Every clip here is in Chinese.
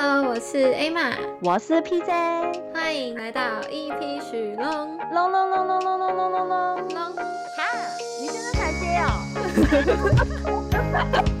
Hello，我是 Emma，我是 PJ，欢迎来到 EP 许龙。龙龙龙龙龙龙龙龙龙。龙，哈，你现在才接哦。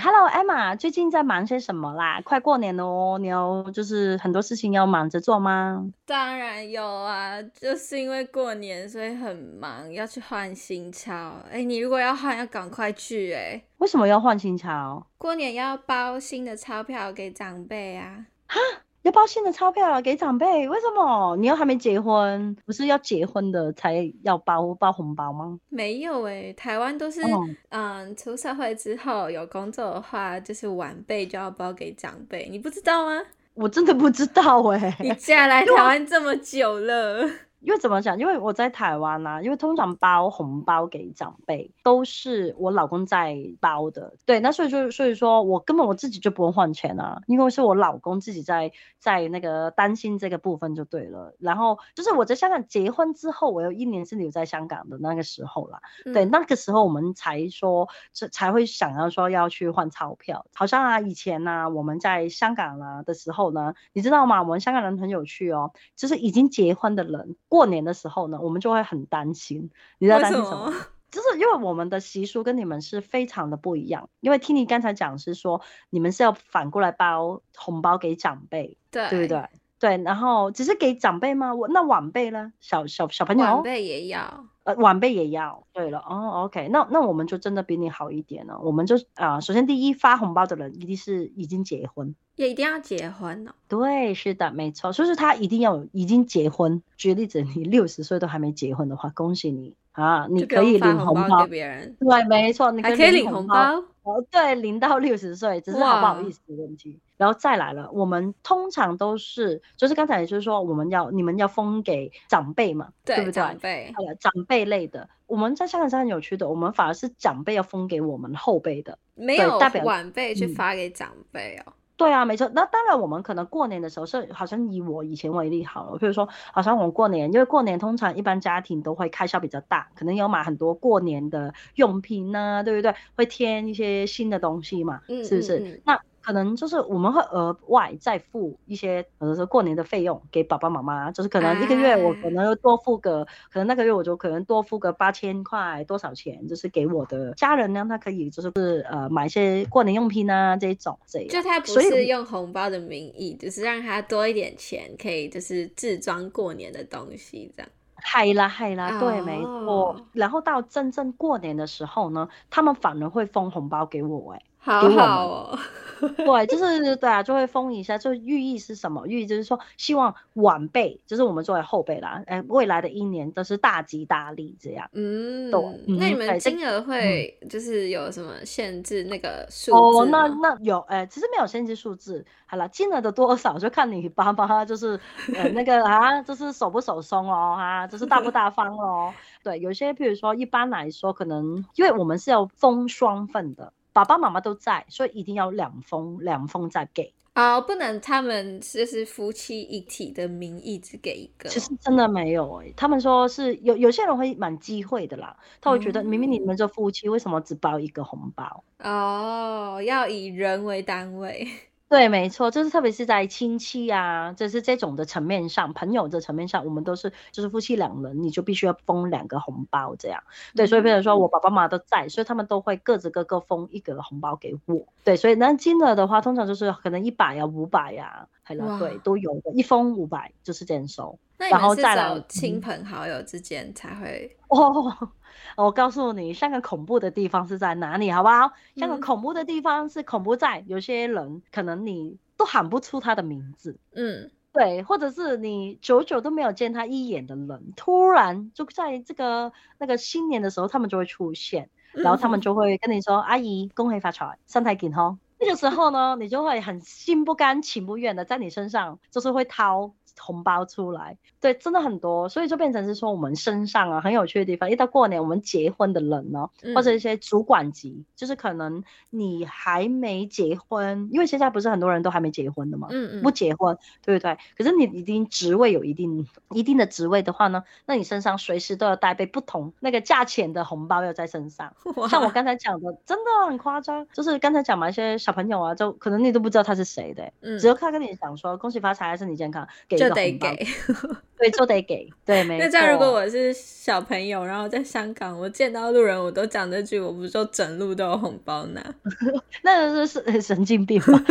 Emma 最近在忙些什么啦？快过年了哦，你有就是很多事情要忙着做吗？当然有啊，就是因为过年，所以很忙，要去换新钞。哎、欸，你如果要换，要赶快去哎、欸。为什么要换新钞？过年要包新的钞票给长辈啊。哈？要包新的钞票给长辈？为什么？你又还没结婚，不是要结婚的才要包包红包吗？没有哎、欸，台湾都是、哦、嗯，出社会之后有工作的话，就是晚辈就要包给长辈，你不知道吗？我真的不知道哎、欸，你嫁来台湾这么久了。因为怎么讲？因为我在台湾啊，因为通常包红包给长辈都是我老公在包的，对，那所以就所以说我根本我自己就不用换钱啊，因为是我老公自己在在那个担心这个部分就对了。然后就是我在香港结婚之后，我有一年是留在香港的那个时候啦，嗯、对，那个时候我们才说这才会想要说要去换钞票。好像啊，以前呢、啊，我们在香港啊的时候呢，你知道吗？我们香港人很有趣哦，就是已经结婚的人。过年的时候呢，我们就会很担心。你知道担心什么？就是因为我们的习俗跟你们是非常的不一样。因为听你刚才讲是说，你们是要反过来包红包给长辈，对，对不对？对，然后只是给长辈吗？我那晚辈呢？小小小朋友，晚辈也要，呃，晚辈也要。对了，哦，OK，那那我们就真的比你好一点了。我们就啊、呃，首先第一发红包的人一定是已经结婚。也一定要结婚呢？对，是的，没错，所以说他一定要有已经结婚。举例子，你六十岁都还没结婚的话，恭喜你啊，你可以领红包给别人。对，没错，你可以领红包。哦，对，领到六十岁，只是好不好意思的问题。然后再来了，我们通常都是，就是刚才也就是说，我们要你们要封给长辈嘛，对，对不对？长辈，好了，长辈类的，我们在香港是很有趣的，我们反而是长辈要封给我们后辈的，没有代表晚辈去发给长辈哦。嗯对啊，没错。那当然，我们可能过年的时候是好像以我以前为例好了，比如说，好像我们过年，因为过年通常一般家庭都会开销比较大，可能要买很多过年的用品啊，对不对？会添一些新的东西嘛，是不是？嗯嗯嗯。那。可能就是我们会额外再付一些，比如说过年的费用给爸爸妈妈，就是可能一个月我可能多付个，可能那个月我就可能多付个八千块多少钱，就是给我的家人呢，他可以就是呃买一些过年用品啊这种这样。就他不是用红包的名义，就是让他多一点钱，可以就是自装过年的东西这样。嗨啦嗨啦，对，没错。然后到真正过年的时候呢，他们反而会封红包给我，哎。好好哦，对，就是对啊，就会封一下，就寓意是什么？寓意就是说，希望晚辈，就是我们作为后辈啦，哎，未来的一年都是大吉大利这样。嗯，对。那你们金额会就是有什么限制？那个数字？哦，那那有，哎，其实没有限制数字。好了，金额的多少就看你爸爸就是呃那个啊，就是手不手松哦，啊，就是大不大方哦。对，有些譬如说，一般来说，可能因为我们是要封双份的。爸爸妈妈都在，所以一定要两封两封再给啊，oh, 不能他们就是夫妻一体的名义只给一个。其实真的没有哎、欸，他们说是有有些人会蛮忌讳的啦，他会觉得明明你们这夫妻为什么只包一个红包？哦，oh, 要以人为单位。对，没错，就是特别是在亲戚啊，就是这种的层面上，朋友的层面上，我们都是就是夫妻两人，你就必须要封两个红包这样。对，所以比如说我爸爸妈妈都在，所以他们都会各自各个封一个红包给我。对，所以那金额的话，通常就是可能一百呀、五百呀，还有对都有的，一封五百就是这样收。然后再来亲朋好友之间才会哦。我告诉你，香港恐怖的地方是在哪里，好不好？香港恐怖的地方是恐怖在有些人可能你都喊不出他的名字，嗯，对，或者是你久久都没有见他一眼的人，突然就在这个那个新年的时候，他们就会出现，然后他们就会跟你说：“嗯、阿姨，恭喜发财，身体健康。”那个时候呢，你就会很心不甘情不愿的在你身上，就是会掏红包出来，对，真的很多，所以就变成是说我们身上啊很有趣的地方。一到过年，我们结婚的人呢、嗯，或者一些主管级，就是可能你还没结婚，因为现在不是很多人都还没结婚的嘛，嗯嗯，不结婚，对不对？可是你已经职位有一定一定的职位的话呢，那你身上随时都要带备不同那个价钱的红包要在身上。像我刚才讲的，真的很夸张，就是刚才讲嘛，一些小朋友啊，就可能你都不知道他是谁的、嗯，只有他跟你讲说恭喜发财，身体健康，给就得给，对，就得给，对，没错。那这样如果我是小朋友，然后在香港，我见到路人我都讲这句，我不是说整路都有红包拿？那是是神经病吗？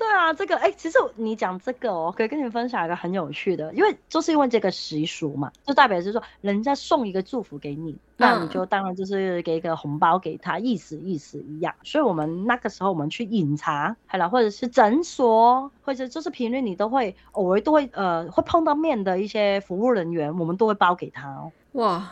对啊，这个哎、欸，其实你讲这个哦，可以跟你们分享一个很有趣的，因为就是因为这个习俗嘛，就代表是说人家送一个祝福给你，那你就当然就是给一个红包给他，意思意思一样。所以我们那个时候我们去饮茶，好了，或者是诊所，或者就是平日你都会偶尔都会呃会碰到面的一些服务人员，我们都会包给他哦。哇。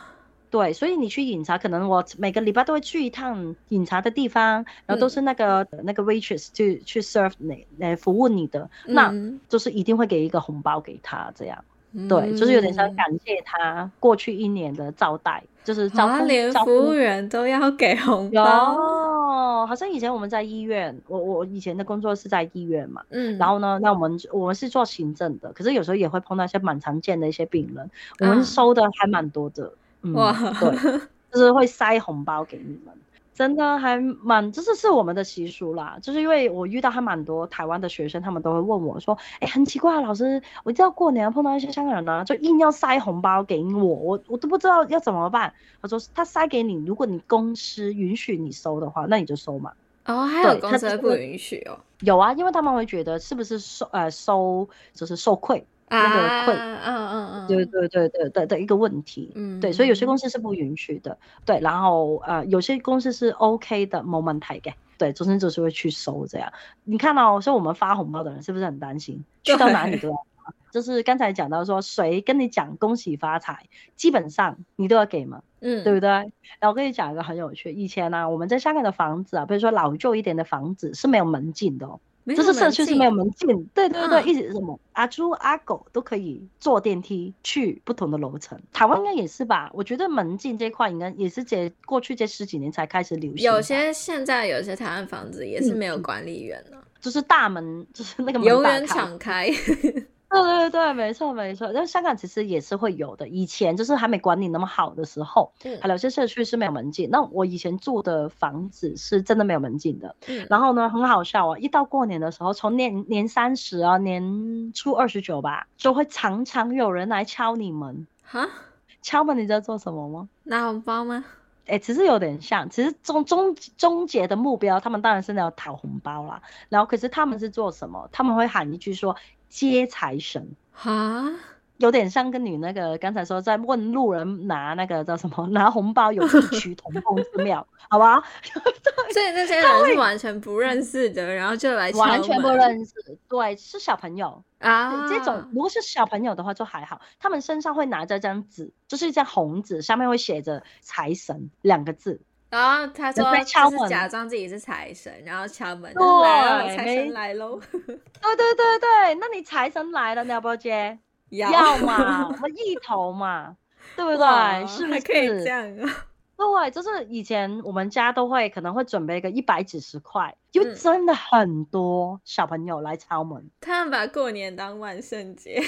对，所以你去饮茶，可能我每个礼拜都会去一趟饮茶的地方，然后都是那个、嗯、那个 waitress 去去 serve 你，来服务你的、嗯，那就是一定会给一个红包给他，这样、嗯，对，就是有点像感谢他过去一年的招待，就是招呼，连服务员都要给红包。哦，好像以前我们在医院，我我以前的工作是在医院嘛，嗯，然后呢，那我们我们是做行政的，可是有时候也会碰到一些蛮常见的一些病人，我们收的还蛮多的。嗯哇、嗯，对，就是会塞红包给你们，真的还蛮，这是是我们的习俗啦。就是因为我遇到还蛮多台湾的学生，他们都会问我说，哎、欸，很奇怪，老师，我一到过年碰到一些香港人呢，就硬要塞红包给我，我我都不知道要怎么办。他说他塞给你，如果你公司允许你收的话，那你就收嘛。哦，还有公司不允许哦？有啊，因为他们会觉得是不是收呃收就是受贿。那个困，嗯嗯嗯，对对对对的的一个问题，嗯，对，所以有些公司是不允许的，对，然后呃，有些公司是 OK 的，没问题的，对，总之就是会去收这样。你看到、哦，所以我们发红包的人是不是很担心？去到哪里都要发，就是刚才讲到说，谁跟你讲恭喜发财，基本上你都要给嘛，嗯，对不对？然后我跟你讲一个很有趣，以前呢、啊，我们在香港的房子啊，比如说老旧一点的房子是没有门禁的哦。就是社区是没有门禁，对对对，一直什么阿猪阿狗都可以坐电梯去不同的楼层。台湾应该也是吧？我觉得门禁这块应该也是这过去这十几年才开始流行。有些现在有些台湾房子也是没有管理员的，就是大门就是那个门永远敞开。对对对，没错没错，但香港其实也是会有的。以前就是还没管理那么好的时候，嗯，还有些社区是没有门禁。那我以前住的房子是真的没有门禁的。嗯，然后呢，很好笑啊，一到过年的时候，从年年三十啊，年初二十九吧，就会常常有人来敲你门。哈，敲门你知道做什么吗？拿红包吗？哎、欸，其实有点像，其实终终终结的目标，他们当然是要讨红包啦。然后，可是他们是做什么？他们会喊一句说。接财神哈，有点像跟你那个刚才说在问路人拿那个叫什么拿红包有异曲同工之妙，好吧？所以那些人是完全不认识的，然后就来。完全不认识，对，是小朋友啊。这种如果是小朋友的话就还好，他们身上会拿着一张纸，就是一张红纸，上面会写着“财神”两个字。然后他说他是假装自己是财神，然后敲门，来了，财神来喽。对对对对，那你财神来了，你 要不要接？要，要嘛，我们一头嘛，对不对？是不是？可以这样啊？对，就是以前我们家都会可能会准备一个一百几十块，因为真的很多小朋友来敲门。嗯、他们把过年当万圣节。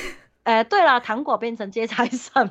哎，对了，糖果变成接财神。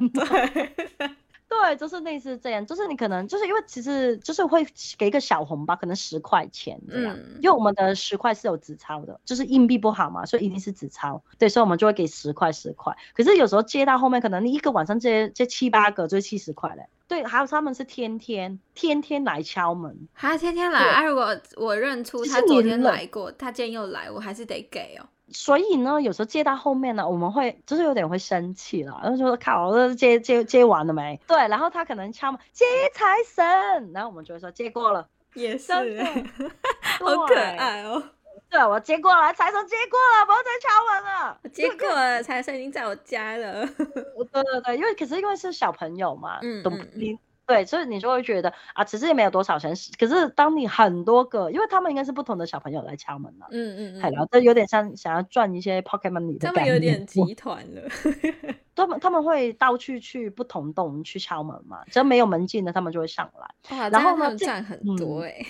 对。就是类似这样，就是你可能就是因为其实就是会给一个小红包，可能十块钱这样，嗯、因为我们的十块是有纸钞的，就是硬币不好嘛，所以一定是纸钞。对，所以我们就会给十块十块。可是有时候接到后面，可能你一个晚上接接七八个，就七十块嘞。对，还有他们是天天天天来敲门，还天天来啊！如果我认出他昨天来过，他今天又来，我还是得给哦。所以呢，有时候借到后面呢，我们会就是有点会生气了，然后就说靠，这借借借完了没？对，然后他可能敲门接财神，然后我们就会说借过了，也是，好可爱哦。对，我接过了，财神接过了，不要再敲门了。接过了，财神已经在我家了。对对对，因为可是因为是小朋友嘛，嗯，都你。对，所以你就会觉得啊，其实也没有多少钱。可是当你很多个，因为他们应该是不同的小朋友来敲门了，嗯嗯嗯，然后这有点像想要赚一些 pocket money 的感觉，他们有点集团了。他们他们会到处去不同洞去敲门嘛，只要没有门禁的，他们就会上来。哇，然后呢，赚很多哎、欸。嗯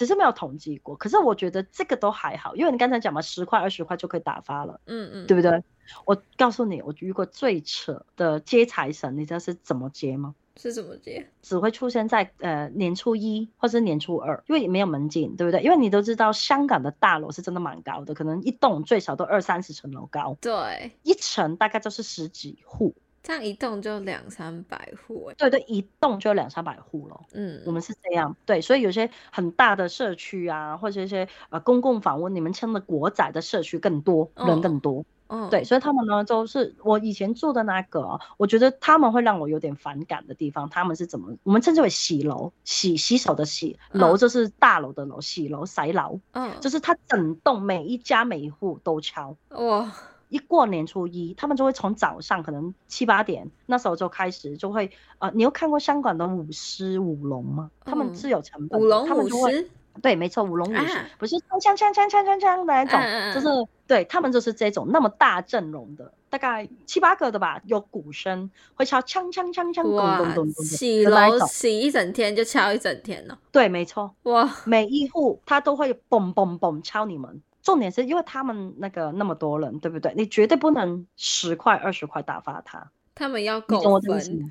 只是没有统计过，可是我觉得这个都还好，因为你刚才讲嘛，十块二十块就可以打发了，嗯嗯，对不对？我告诉你，我遇过最扯的接财神，你知道是怎么接吗？是怎么接？只会出现在呃年初一或者年初二，因为没有门禁，对不对？因为你都知道香港的大楼是真的蛮高的，可能一栋最少都二三十层楼高，对，一层大概就是十几户。这样一栋就两三百户，对对，一栋就两三百户咯。嗯，我们是这样，对，所以有些很大的社区啊，或者一些呃公共房屋，你们称的国宅的社区更多，哦、人更多。嗯、哦，对，所以他们呢，就是我以前住的那个，我觉得他们会让我有点反感的地方，他们是怎么，我们称之为洗楼，洗洗手的洗，楼就是大楼的楼，洗楼洗楼，嗯，就是他整栋每一家每一户都敲，哇。一过年初一，他们就会从早上可能七八点那时候就开始，就会呃，你有看过香港的舞狮舞龙吗？他们是有成本的，舞龙舞狮，对，没错，舞龙舞狮不是锵锵锵锵锵锵锵的那种，啊、就是对他们就是这种那么大阵容的，大概七八个的吧，有鼓声会敲锵锵锵锵，咚咚咚咚，洗楼洗一整天就敲一整天了，对，没错，哇，每一户他都会嘣嘣嘣敲你们。重点是因为他们那个那么多人，对不对？你绝对不能十块二十块打发他，他们要够分。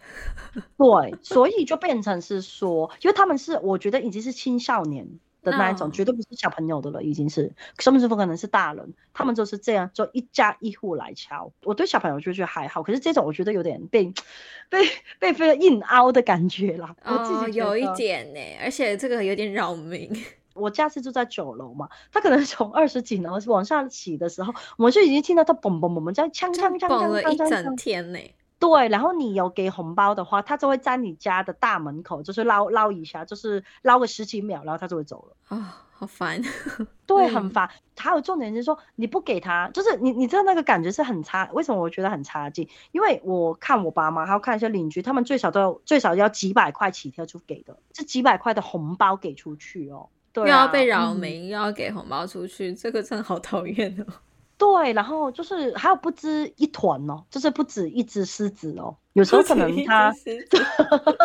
对，所以就变成是说，因为他们是我觉得已经是青少年的那一种，绝对不是小朋友的了，已经是甚至不可能是大人。他们就是这样，就一家一户来敲。我对小朋友就觉得还好，可是这种我觉得有点被被被非常硬凹的感觉啦。哦，我自己有一点呢，而且这个有点扰民。我家是住在九楼嘛，他可能从二十几楼往上起的时候，我们就已经听到他嘣嘣嘣嘣，在锵锵锵锵锵了一整天呢。对，然后你有给红包的话，他就会在你家的大门口，就是捞捞一下，就是捞个十几秒，然后他就会走了。啊、哦，好烦。对，很烦。还有重点是说，你不给他，就是你你知道那个感觉是很差。为什么我觉得很差劲？因为我看我爸妈，还有看一些邻居，他们最少都要最少要几百块起跳就给的，是几百块的红包给出去哦对。又要被扰民，又要给红包出去，嗯、这个真的好讨厌哦。对，然后就是还有不止一团哦，就是不止一只狮子哦，有时候可能它，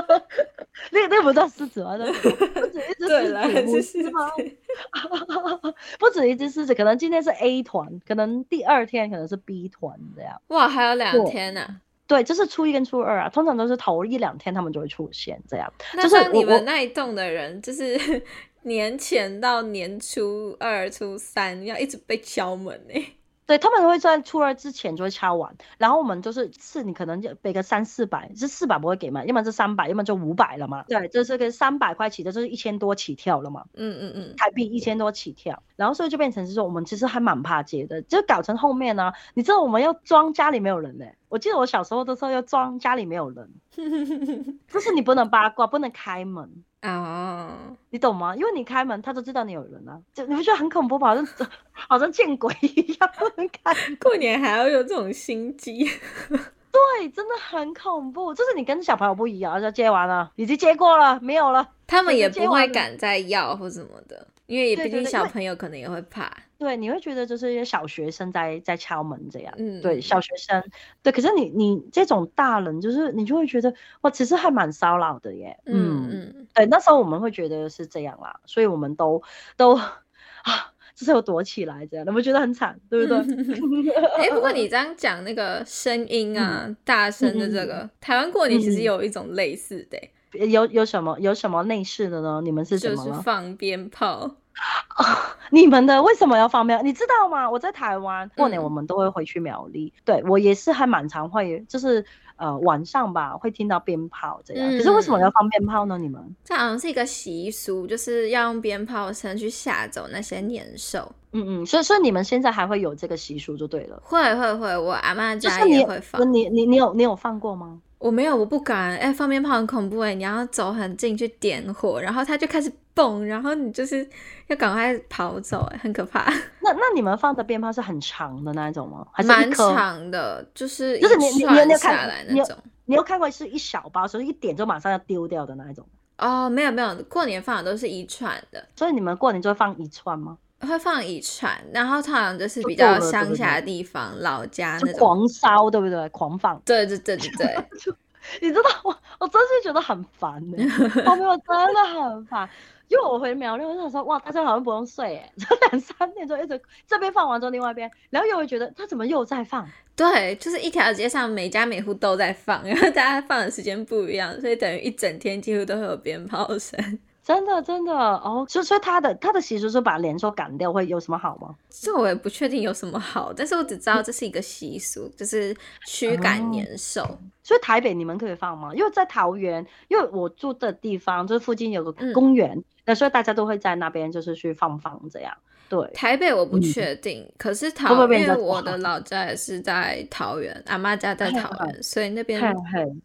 那那不叫狮子吗？不止一只狮子，是吗？不止一只狮子，可能今天是 A 团，可能第二天可能是 B 团这样。哇，还有两天呢、啊。对，就是初一跟初二啊，通常都是头一两天他们就会出现这样。那像你们那一栋的人，就是。年前到年初二、初三要一直被敲门呢、欸。对，他们会在初二之前就会敲完，然后我们就是是，你可能就背个三四百，是四百不会给嘛，要么是三百，要么就五百了嘛。对，这是个三百块起的，就是一千多起跳了嘛。嗯嗯嗯，台币一千多起跳，然后所以就变成是说，我们其实还蛮怕接的，就搞成后面呢、啊，你知道我们要装家里没有人呢、欸。我记得我小时候的时候要装家里没有人，就是你不能八卦，不能开门啊，oh. 你懂吗？因为你开门，他都知道你有人啊，就你不觉得很恐怖吗？好像 好像见鬼一样，不能开。过年还要有这种心机，对，真的很恐怖。就是你跟小朋友不一样，就接完了，已经接过了，没有了，他们也不会敢再要或什么的。因为也毕竟小朋友可能也会怕，对，你会觉得就是一些小学生在在敲门这样，嗯，对，小学生，对，可是你你这种大人就是你就会觉得哇，其实还蛮骚扰的耶，嗯嗯，对，那时候我们会觉得是这样啦，所以我们都都 啊，就是有躲起来这样，你们觉得很惨，对不对？哎、欸，不过你 这样讲那个声音啊，嗯、大声的这个，嗯、台湾过年其实有一种类似的。有有什么有什么类似的呢？你们是？就是放鞭炮。你们的为什么要放鞭？你知道吗？我在台湾过年，我们都会回去苗栗。嗯、对我也是还蛮常会，就是呃晚上吧会听到鞭炮这样。嗯、可是为什么要放鞭炮呢？你们这好像是一个习俗，就是要用鞭炮声去吓走那些年兽。嗯嗯，所以所以你们现在还会有这个习俗就对了。会会会，我阿妈家也会放。你你你有你有放过吗？我没有，我不敢。哎、欸，放鞭炮很恐怖哎，你要走很近去点火，然后它就开始蹦，然后你就是要赶快跑走，哎，很可怕。那那你们放的鞭炮是很长的那一种吗？还是蛮长的，就是就是你你你有看下来那种。你有看过是一小包，所以一点就马上要丢掉的那一种？哦，没有没有，过年放的都是一串的。所以你们过年就会放一串吗？会放一串，然后通常就是比较乡下的地方，对对对老家那种狂烧，对不对？狂放。对对对对对。你知道我，我真是觉得很烦呢。我没有真的很烦。因为我回苗栗，我想说，哇，大家好像不用睡哎，这两三点钟一直这边放完之后，另外一边，然后又会觉得他怎么又在放？对，就是一条街上每家每户都在放，然后大家放的时间不一样，所以等于一整天几乎都会有鞭炮声。真的真的哦，所以所以他的他的习俗是把年兽赶掉，会有什么好吗？这我也不确定有什么好，但是我只知道这是一个习俗，就是驱赶年兽。哦。所以台北你们可以放吗？因为在桃园，因为我住的地方就是附近有个公园。嗯那所以大家都会在那边，就是去放放这样。对，台北我不确定，嗯、可是桃园，因为我的老家也是在桃园，阿妈家在桃园，所以那边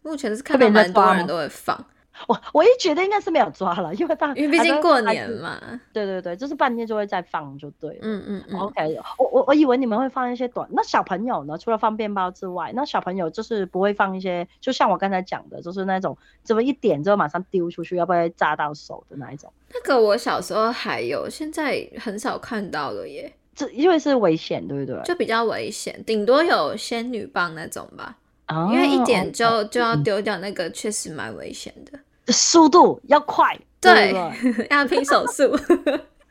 目前是看到蛮多人都会放。我我也觉得应该是没有抓了，因为大因为毕竟过年嘛。对对对，就是半天就会再放，就对了。嗯嗯嗯。OK，我我我以为你们会放一些短，那小朋友呢？除了放鞭炮之外，那小朋友就是不会放一些，就像我刚才讲的，就是那种怎么一点之后马上丢出去，要不然会炸到手的那一种。那个我小时候还有，现在很少看到了耶。这因为是危险，对不对？就比较危险，顶多有仙女棒那种吧。哦。因为一点就、哦、就要丢掉，那个确实蛮危险的。速度要快，对，要拼手速。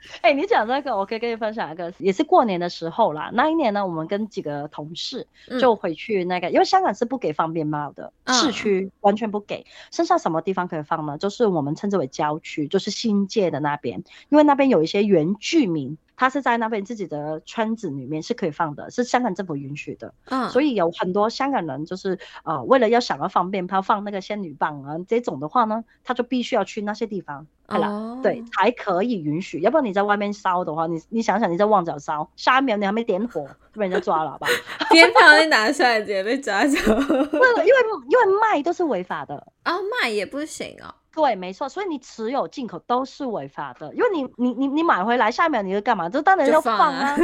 哎、欸，你讲这个，我可以跟你分享一个，也是过年的时候啦。那一年呢，我们跟几个同事就回去那个，嗯、因为香港是不给放鞭炮的，嗯、市区完全不给。剩下什么地方可以放呢？就是我们称之为郊区，就是新界的那边，因为那边有一些原居民。他是在那边自己的圈子里面是可以放的，是香港政府允许的。嗯，所以有很多香港人就是呃，为了要想要放鞭炮，放那个仙女棒啊这种的话呢，他就必须要去那些地方，好了，哦，对，才可以允许。要不然你在外面烧的话，你你想想你在旺角烧，下一秒你还没点火就 被人家抓了，好吧？鞭炮一拿出来直接被抓走。不，因为因为卖都是违法的啊，哦，卖也不行哦。对，没错，所以你持有进口都是违法的，因为你你你你买回来，下一秒你就干嘛？就当然要放啊，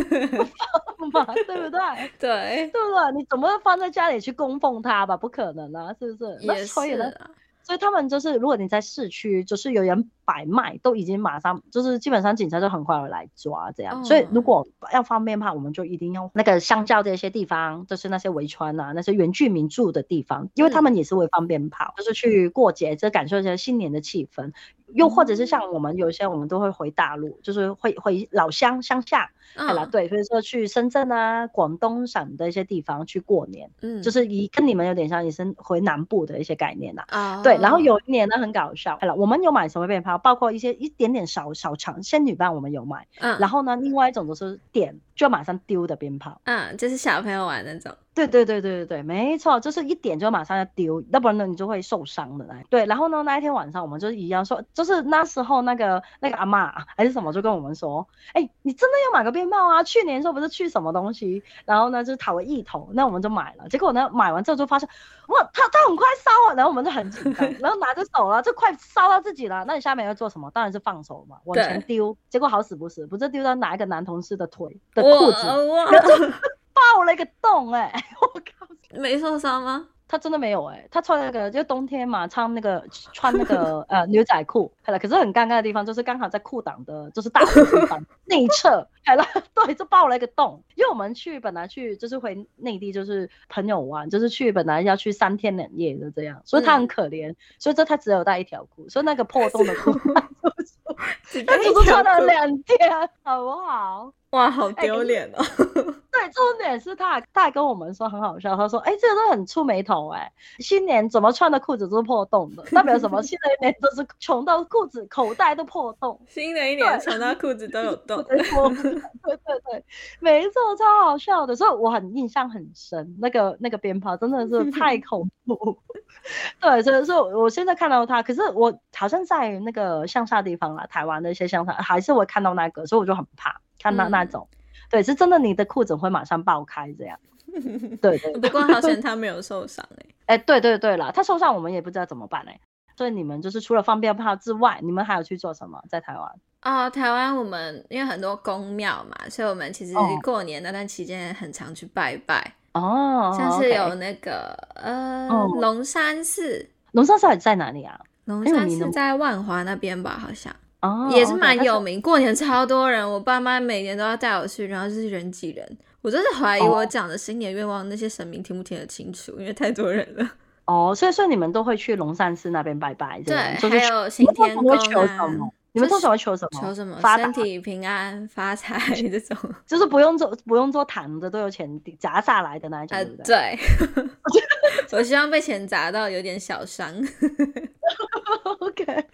放，嘛，对不对？对，对不对？你怎么会放在家里去供奉它吧？不可能啊，是不是？也是。所以他们就是，如果你在市区，就是有人。摆卖都已经马上就是基本上警察就很快会来抓这样，oh. 所以如果要放鞭炮，我们就一定要那个相较这些地方，就是那些围村啊，那些原居民住的地方，因为他们也是会放鞭炮，嗯、就是去过节，就感受一下新年的气氛。又或者是像我们有些我们都会回大陆，就是会回老乡乡下，好了，对，所以说去深圳啊、广东省的一些地方去过年，嗯，就是以跟你们有点像，也是回南部的一些概念呐、啊，oh. 对。然后有一年呢很搞笑，好了，我们有买什么鞭炮？包括一些一点点小小长仙女棒，我们有买。嗯，然后呢，另外一种就是点就马上丢的鞭炮。嗯，就是小朋友玩那种。对对对对对对，没错，就是一点就马上要丢，要不然呢你就会受伤的。来，对，然后呢那一天晚上我们就一样说，就是那时候那个那个阿妈还是什么就跟我们说，哎，你真的要买个鞭炮啊？去年说不是去什么东西，然后呢就讨个意头，那我们就买了。结果呢买完之后就发现，哇，它它很快烧啊，然后我们就很紧张，然后拿着手了，就快烧到自己了。那你下面要做什么？当然是放手嘛，往前丢。结果好死不死，不是丢到哪一个男同事的腿的裤子。爆了一个洞哎、欸！我靠，没受伤吗？他真的没有哎、欸，他穿那个就冬天嘛，穿那个穿那个 呃牛仔裤，好了，可是很尴尬的地方就是刚好在裤裆的，就是大腿地方 内侧，好了，对，就爆了一个洞。因为我们去本来去就是回内地就是朋友玩，就是去本来要去三天两夜的这样，所以他很可怜，嗯、所以这他只有带一条裤，所以那个破洞的裤，他只是穿了两天，好不好？哇，好丢脸哦！欸、对，重点是他还他还跟我们说很好笑，他说：“哎、欸，这个都很触眉头哎，新年怎么穿的裤子都是破洞的，代表什么？新的一年都是穷到裤子口袋都破洞，新的一年穿到裤子都有洞。对”对对对，没错，超好笑的，所以我很印象很深。那个那个鞭炮真的是太 恐怖。对，所以说我现在看到他，可是我好像在那个乡下地方啦，台湾的一些乡下还是会看到那个，所以我就很怕。看到那种，嗯、对，是真的，你的裤子会马上爆开这样。对。不过好像他没有受伤哎、欸。哎、欸，对对对了，他受伤我们也不知道怎么办哎、欸。所以你们就是除了放鞭炮之外，你们还有去做什么？在台湾？哦，台湾我们因为很多宫庙嘛，所以我们其实过年那段期间很常去拜拜。哦，像是有那个呃龙山寺，龙山寺在哪里啊？龙山寺在万华那边吧，好像哦，也是蛮有名，过年超多人，我爸妈每年都要带我去，然后就是人挤人，我真是怀疑我讲的新年愿望那些神明听不听得清楚，因为太多人了。哦，所以说你们都会去龙山寺那边拜拜，对，还有行天宫啊。你们通常会求什么？求什么？身体平安、发财 这种，就是不用做不用做躺着都有钱砸下来的那一种。呃、对，我希望被钱砸到有点小伤。OK，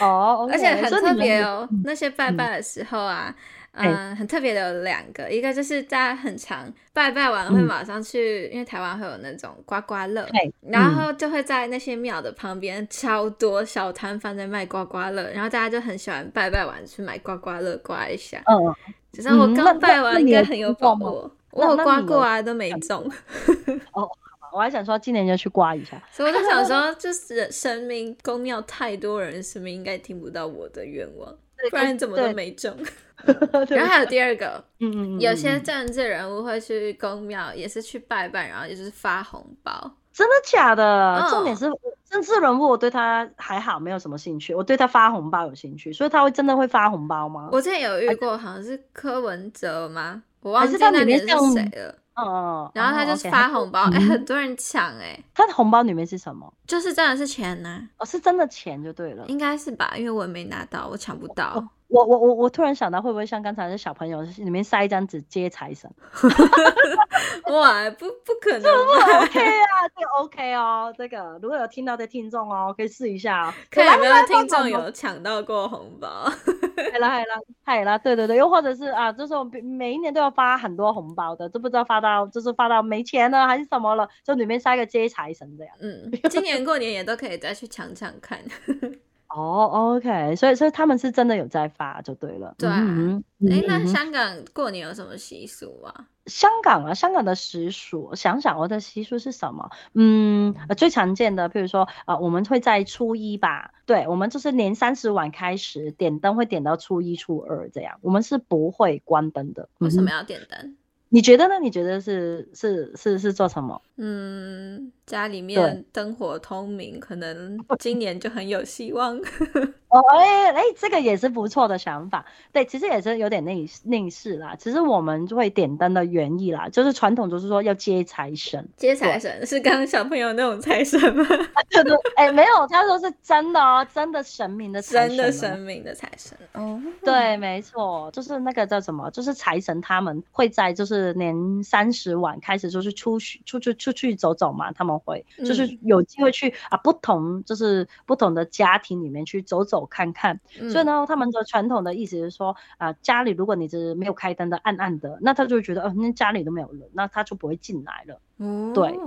哦，而且很特别哦，那些拜拜的时候啊。嗯，嗯，很特别的有两个，一个就是大家很常拜拜完会马上去，嗯、因为台湾会有那种刮刮乐，嗯、然后就会在那些庙的旁边超多小摊贩在卖刮刮乐，然后大家就很喜欢拜拜完去买刮刮乐刮一下。嗯，只是我刚拜完应该很有把握，我有刮过啊，都没中。哦，我还想说今年就去刮一下，所以我就想说，就是神明公庙太多人，神明应该听不到我的愿望。不然怎么都没中。然后还有第二个，嗯嗯，有些政治人物会去公庙，也是去拜拜，然后也就是发红包。真的假的？重点是政治人物，我对他还好，没有什么兴趣。我对他发红包有兴趣，所以他会真的会发红包吗？我之前有遇过，好像是柯文哲吗？我忘记那年是谁了。哦，然后他就发红包，哎，很多人抢，哎，他的红包里面是什么？就是真的是钱呢？哦，是真的钱就对了，应该是吧？因为我也没拿到，我抢不到。我我我我突然想到，会不会像刚才那小朋友里面塞一张纸接财神？哇，不不可能，这不 OK 啊，这个 OK 哦，这个如果有听到的听众哦，可以试一下哦，看有没有听众有抢到过红包。海啦海啦海啦，对对对，又或者是啊，就是我每一年都要发很多红包的，都不知道发到就是发到没钱了还是什么了，就里面塞个接财神这样。嗯，今年过年也都可以再去抢抢看。哦、oh，OK，所以所以他们是真的有在发就对了。对，哎、嗯欸，那香港过年有什么习俗啊？香港啊，香港的习俗，想想我的习俗是什么？嗯，最常见的，譬如说啊、呃，我们会在初一吧，对，我们就是年三十晚开始点灯，会点到初一、初二这样，我们是不会关灯的。为什么要点灯？你觉得呢？你觉得是是是是做什么？嗯，家里面灯火通明，可能今年就很有希望。哦，哎哎，这个也是不错的想法。对，其实也是有点内内饰啦。其实我们就会点灯的原意啦，就是传统就是说要接财神。接财神是刚刚小朋友那种财神吗？对对，哎，没有，他说是真的哦，真的神明的财神，真的神明的财神。哦，对，没错，就是那个叫什么，就是财神他们会在就是年三十晚开始就是出去出去出去走走嘛，他们会就是有机会去啊不同就是不同的家庭里面去走走。看看，所以呢，他们的传统的意思是说，啊、呃，家里如果你是没有开灯的，暗暗的，那他就觉得，哦、呃，那家里都没有人，那他就不会进来了。嗯，对，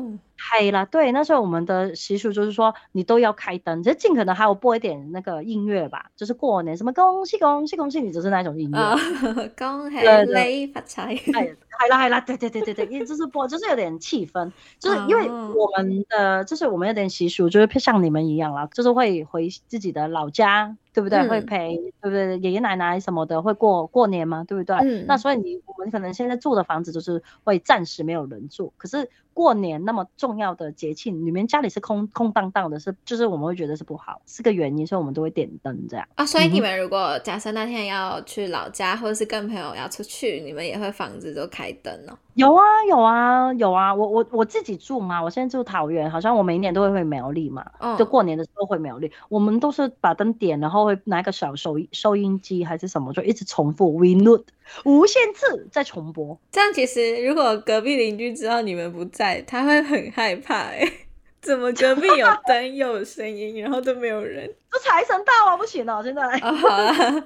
黑啦，对，那时候我们的习俗就是说，你都要开灯，就尽可能还有播一点那个音乐吧，就是过年什么恭喜恭喜恭喜你，就是那种音乐，哦、恭喜你发财。系啦系啦，对对对对对，也就是播，就是有点气氛，就是因为我们的，就是我们有点习俗，就是像你们一样啦，就是会回自己的老家。对不对？嗯、会陪，对不对？爷爷奶奶什么的会过过年嘛，对不对？嗯、那所以你我们可能现在住的房子就是会暂时没有人住，可是过年那么重要的节庆，你们家里是空空荡荡的是，是就是我们会觉得是不好，是个原因，所以我们都会点灯这样啊。所以你们如果假设那天要去老家，或者是跟朋友要出去，你们也会房子都开灯哦？有啊有啊有啊，我我我自己住嘛，我现在住桃园，好像我每年都会回苗栗嘛，嗯、就过年的时候回苗栗，我们都是把灯点，然后。会拿个小收收音机还是什么，就一直重复 We load 无限次再重播。这样其实如果隔壁邻居知道你们不在，他会很害怕哎、欸，怎么隔壁有灯又有声音，然后都没有人？这财神到啊，不行了，现在。哦，好啊。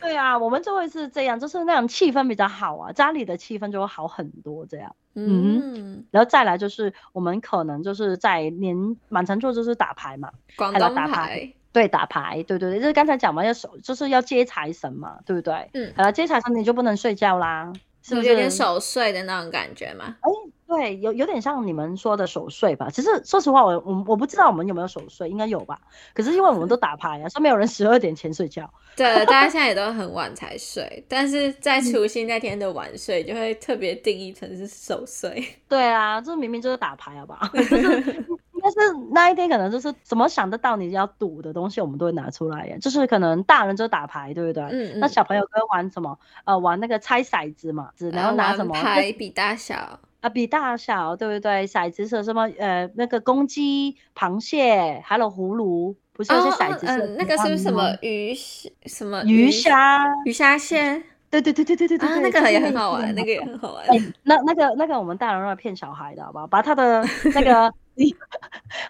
对啊，我们就会是这样，就是那样气氛比较好啊，家里的气氛就会好很多这样。嗯，嗯，然后再来就是我们可能就是在年满城做就是打牌嘛，广东牌。对，打牌，对对对，就是刚才讲嘛，要守，就是要接财神嘛，对不对？嗯，好了，接财神你就不能睡觉啦，是不是有点守岁的那种感觉嘛？哎，对，有有点像你们说的守岁吧。其实说实话，我我我不知道我们有没有守岁，应该有吧。可是因为我们都打牌啊，所以没有人十二点前睡觉。对，大家现在也都很晚才睡，但是在除夕那天的晚睡就会特别定义成是守岁。对啊，这明明就是打牌，好不好？但是那一天可能就是怎么想得到你要赌的东西，我们都会拿出来呀。就是可能大人就打牌，对不对？嗯，嗯。那小朋友会玩什么？呃，玩那个猜骰子嘛，然后拿什么？牌比大小啊，比大小，对不对？骰子是什么？呃，那个公鸡、螃蟹，还有葫芦，不是有些骰子是？那个是不是什么鱼？什么鱼虾？鱼虾蟹？对对对对对对对，啊，那个也很好玩，那个也很好玩。那那个那个我们大人要骗小孩的好不好？把他的 那个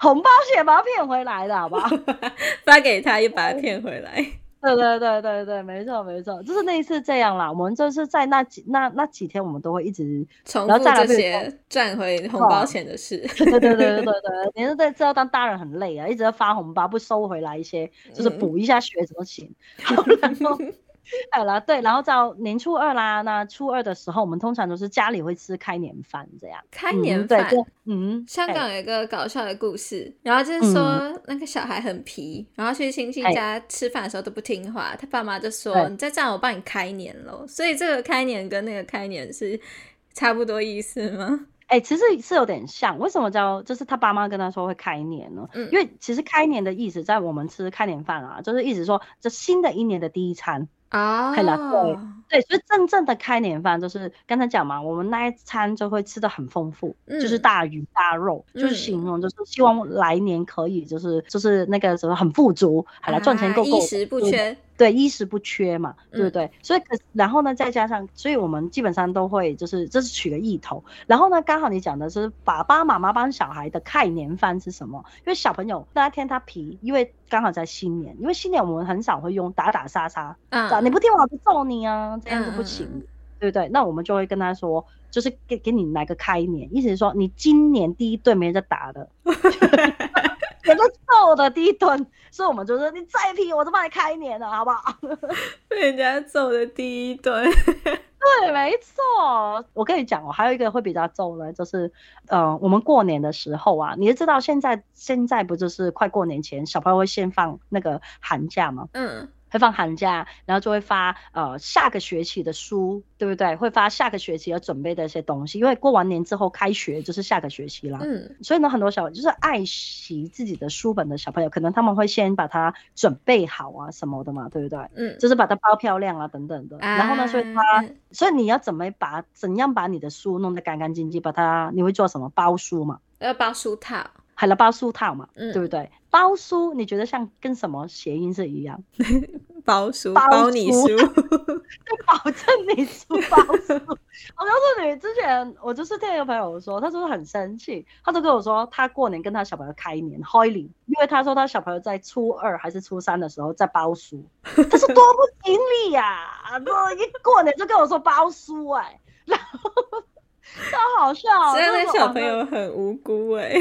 红包钱把他骗回来的好不好？发给他，又把他骗回来。对对对对对，没错没错，就是那一次这样啦。我们就是在那几那那几天，我们都会一直重复这些赚回红包钱的事。对对对对对对，你是在知道当大人很累啊，一直在发红包不收回来一些，就是补一下学怎么钱。嗯 好了，对，然后到年初二啦，那初二的时候，我们通常都是家里会吃开年饭这样。开年饭，嗯，对，嗯，香港有一个搞笑的故事，然后就是说、嗯、那个小孩很皮，然后去亲戚家吃饭的时候都不听话，他爸妈就说：“你再这样，我帮你开年喽。”所以这个开年跟那个开年是差不多意思吗？哎、欸，其实是有点像。为什么叫就是他爸妈跟他说会开年呢？嗯，因为其实开年的意思，在我们吃开年饭啊，就是意思说这新的一年的第一餐。啊，对了，对对，所以真正的开年饭就是刚才讲嘛，我们那一餐就会吃的很丰富，嗯，就是大鱼大肉，嗯，就是形容就是希望来年可以就是就是那个什么很富足，好了，赚钱够够，衣食不缺。对，衣食不缺嘛，对不对？嗯、所以可然后呢，再加上，所以我们基本上都会就是这是取个意头。然后呢，刚好你讲的是爸爸妈妈帮小孩的开年饭是什么？因为小朋友那天他皮，因为刚好在新年，因为新年我们很少会用打打杀杀，嗯，你不听话我就揍你啊，这样子不行，嗯、对不对？那我们就会跟他说，就是给给你来个开年，意思是说你今年第一顿没人在打的。人家揍的第一顿，所以我们就说你再皮，我就帮你开年了，好不好？被人家揍的第一顿，对，没错。我跟你讲，我还有一个会比较揍的，就是，呃，我们过年的时候啊，你知道现在现在不就是快过年前，小朋友会先放那个寒假吗？嗯。会放寒假，然后就会发呃下个学期的书，对不对？会发下个学期要准备的一些东西，因为过完年之后开学就是下个学期了。嗯，所以呢，很多小就是爱惜自己的书本的小朋友，可能他们会先把它准备好啊什么的嘛，对不对？嗯，就是把它包漂亮啊等等的。啊、然后呢，所以他，所以你要怎么把怎样把你的书弄得干干净净？把它你会做什么？包书嘛？要包书套。还了包书套嘛，嗯，对不对？包书你觉得像跟什么谐音是一样？包书，包你书，就保证你书包书。我告诉你，之前我就是听一个朋友说，他说很生气，他就跟我说，他过年跟他小朋友开年开年，因为他说他小朋友在初二还是初三的时候在包书，他说多不吉利呀！这一过年就跟我说包书，哎，然后超好笑，虽然那小朋友很无辜，哎。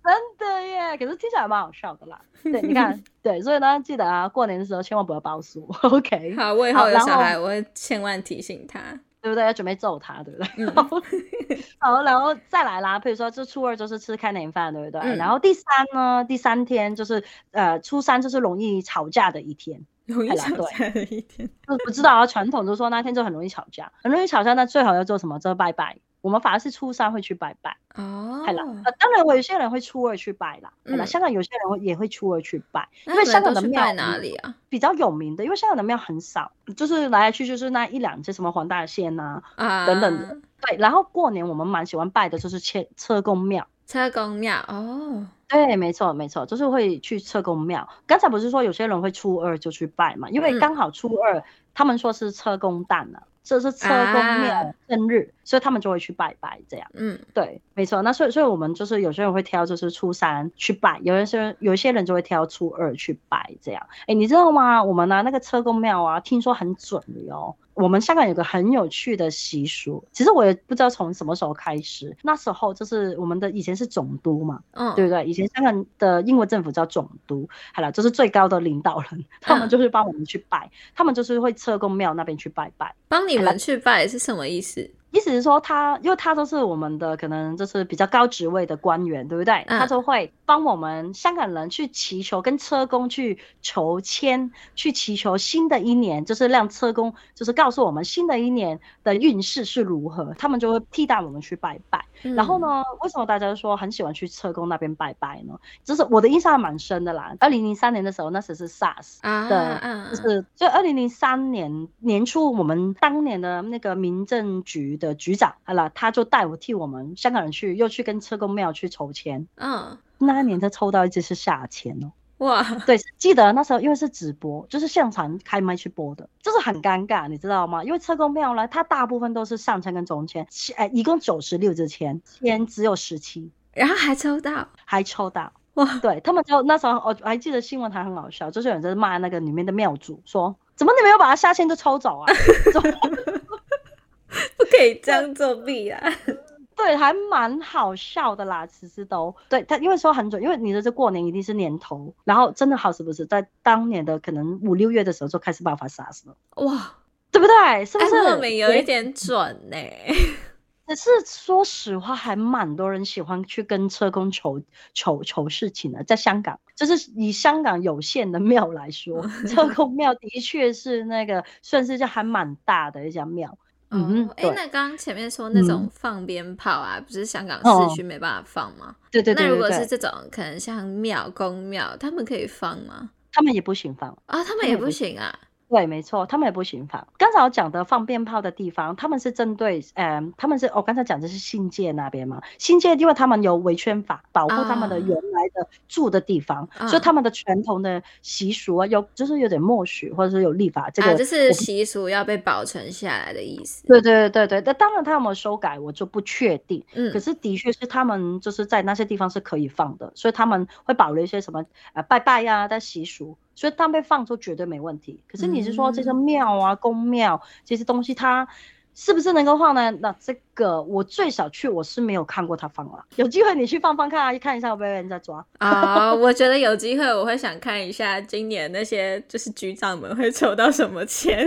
真的耶，可是听起来蛮好笑的啦。对，你看，对，所以呢，记得啊，过年的时候千万不要包书，OK？好，我以后有小孩，我会千万提醒他，对不对？要准备揍他，对不对？嗯、好，然后再来啦。比如说，这初二就是吃开年饭，对不对？嗯、然后第三呢，第三天就是呃，初三就是容易吵架的一天，容易吵架的一天。我不知道啊，传统就说那天就很容易吵架，很容易吵架，那最好要做什么？就拜拜。我们反而是初三会去拜拜哦，系啦，当然我有些人会初二去拜啦，系啦，香港有些人会也会初二去拜，因为香港的庙在哪里啊？比较有名的，因为香港的庙很少，就是来来去就是那一两只什么黄大仙呐啊等等的，对。然后过年我们蛮喜欢拜的就是车车公庙，车公庙哦，对，没错没错，就是会去车公庙。刚才不是说有些人会初二就去拜嘛？因为刚好初二他们说是车公诞了。这是车公庙生日，啊，所以他们就会去拜拜，这样。嗯，对，没错。那所以，所以我们就是有些人会挑，就是初三去拜；有些人，有些人就会挑初二去拜，这样。哎，你知道吗？我们呢，那个车公庙啊，听说很准的哟。我们香港有个很有趣的习俗，其实我也不知道从什么时候开始。那时候就是我们的以前是总督嘛，嗯，对不对？以前香港的英国政府叫总督，好了，就是最高的领导人，他们就是帮我们去拜，嗯、他们就是会车公庙那边去拜拜。帮你们去拜是什么意思？意思是说他，因为他都是我们的可能就是比较高职位的官员，对不对？嗯、他都会帮我们香港人去祈求，跟车公去求签，去祈求新的一年，就是让车公就是告诉我们新的一年的运势是如何，他们就会替代我们去拜拜。嗯、然后呢，为什么大家说很喜欢去车公那边拜拜呢？就是我的印象还蛮深的啦。二零零三年的时候，那时是 SARS 啊，对，就是就二零零三年年初，我们当年的那个民政局。的局长，好了，他就带我替我们香港人去，又去跟车公庙去筹签。嗯，那一年他抽到一只是下签哦。哇，对，记得那时候因为是直播，就是现场开麦去播的，就是很尴尬，你知道吗？因为车公庙呢，它大部分都是上签跟中签，哎，一共九十六支签，签只有十七，然后还抽到，还抽到。哇，对他们就那时候，我还记得新闻台很好笑，就是有人在骂那个里面的庙主，说怎么你没有把他下签就抽走啊？不可以这样作弊啊！对，还蛮好笑的啦，其实都对他，因为说很准，因为你的这过年一定是年头，然后真的好是不是在当年的可能五六月的时候就开始爆发 SARS 了？哇，对不对？是不是？我们有一点准呢、欸。可是说实话，还蛮多人喜欢去跟车公求求求事情的，在香港，就是以香港有限的庙来说，车公庙的确是那个算是就还蛮大的一家庙。嗯，哎、欸，那刚刚前面说那种放鞭炮啊，嗯、不是香港市区没办法放吗？对对对。那如果是这种，可能像庙、公庙，他们可以放吗？他们也不行放啊，他们也不行啊。对，没错，他们也不行放。刚才我讲的放鞭炮的地方，他们是针对，嗯，他们是我刚才讲的是新界那边嘛。新界因为他们有维权法保护他们的原来的住的地方，啊、所以他们的传统的习俗啊，有就是有点默许或者是有立法，这个、啊、就是习俗要被保存下来的意思。对对对对，那当然他有没有修改，我就不确定。嗯，可是的确是他们就是在那些地方是可以放的，所以他们会保留一些什么呃拜拜呀的习俗。所以当被放出绝对没问题。可是你是说这些庙啊、宫庙、嗯、这些东西，它是不是能够放呢？那这个我最少去，我是没有看过他放了。有机会你去放放看啊，去看一下会不会有人在抓啊、哦？我觉得有机会我会想看一下今年那些就是局长们会抽到什么签。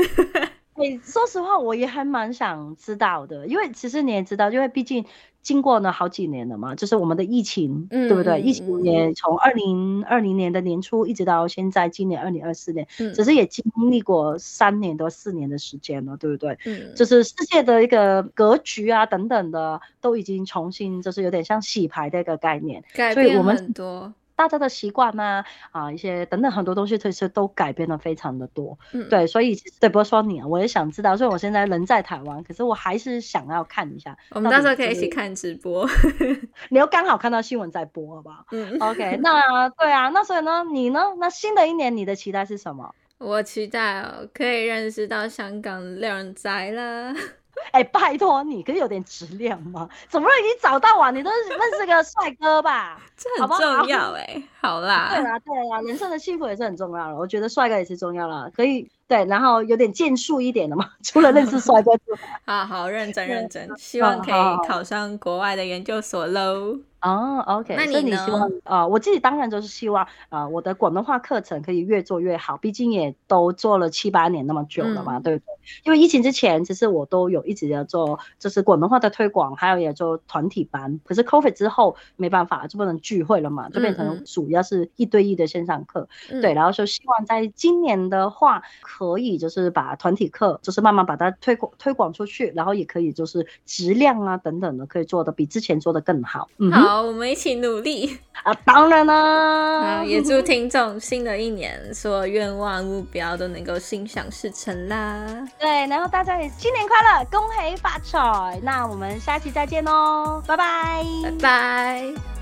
你说实话，我也还蛮想知道的，因为其实你也知道，因为毕竟。经过了好几年了嘛，就是我们的疫情，嗯、对不对？疫情也从二零二零年的年初一直到现在，今年二零二四年，嗯、只是也经历过三年多四年的时间了，对不对？嗯，就是世界的一个格局啊等等的，都已经重新就是有点像洗牌的一个概念，改变很多。大家的习惯呢，啊，一些等等很多东西，其实都改变了非常的多。嗯，对，所以对，不是说你，啊我也想知道。所以我现在人在台湾，可是我还是想要看一下。我们到时候可以一起看直播。你又刚好看到新闻在播，好不好？嗯，OK。那对啊，那所以呢，你呢？那新的一年你的期待是什么？我期待哦，可以认识到香港靓仔啦。哎、欸，拜托你，可以有点质量吗？怎么已经找到啊？你都认识个帅哥吧？这很重要哎、欸。好啦，对啊，对啊，人生的幸福也是很重要的。我觉得帅哥也是重要了，可以对，然后有点建树一点的嘛。除了认识帅哥之外，好好认真认真，希望可以考上国外的研究所喽。哦、oh，OK，那你，你希望啊、呃，我自己当然就是希望啊、呃，我的广东话课程可以越做越好，毕竟也都做了七八年那么久了嘛，嗯、对不对？因为疫情之前，其实我都有一直要做，就是广东话的推广，还有也做团体班。可是 COVID 之后没办法，就不能聚会了嘛，就变成主要是一对一的线上课。嗯、对，然后说希望在今年的话，可以就是把团体课，就是慢慢把它推广推广出去，然后也可以就是质量啊等等的，可以做的比之前做的更好。嗯。好，我们一起努力啊！当然啦，也祝听众新的一年所有愿望目标都能够心想事成啦！对，然后大家也新年快乐，恭喜发财！那我们下期再见喽，拜拜，拜拜。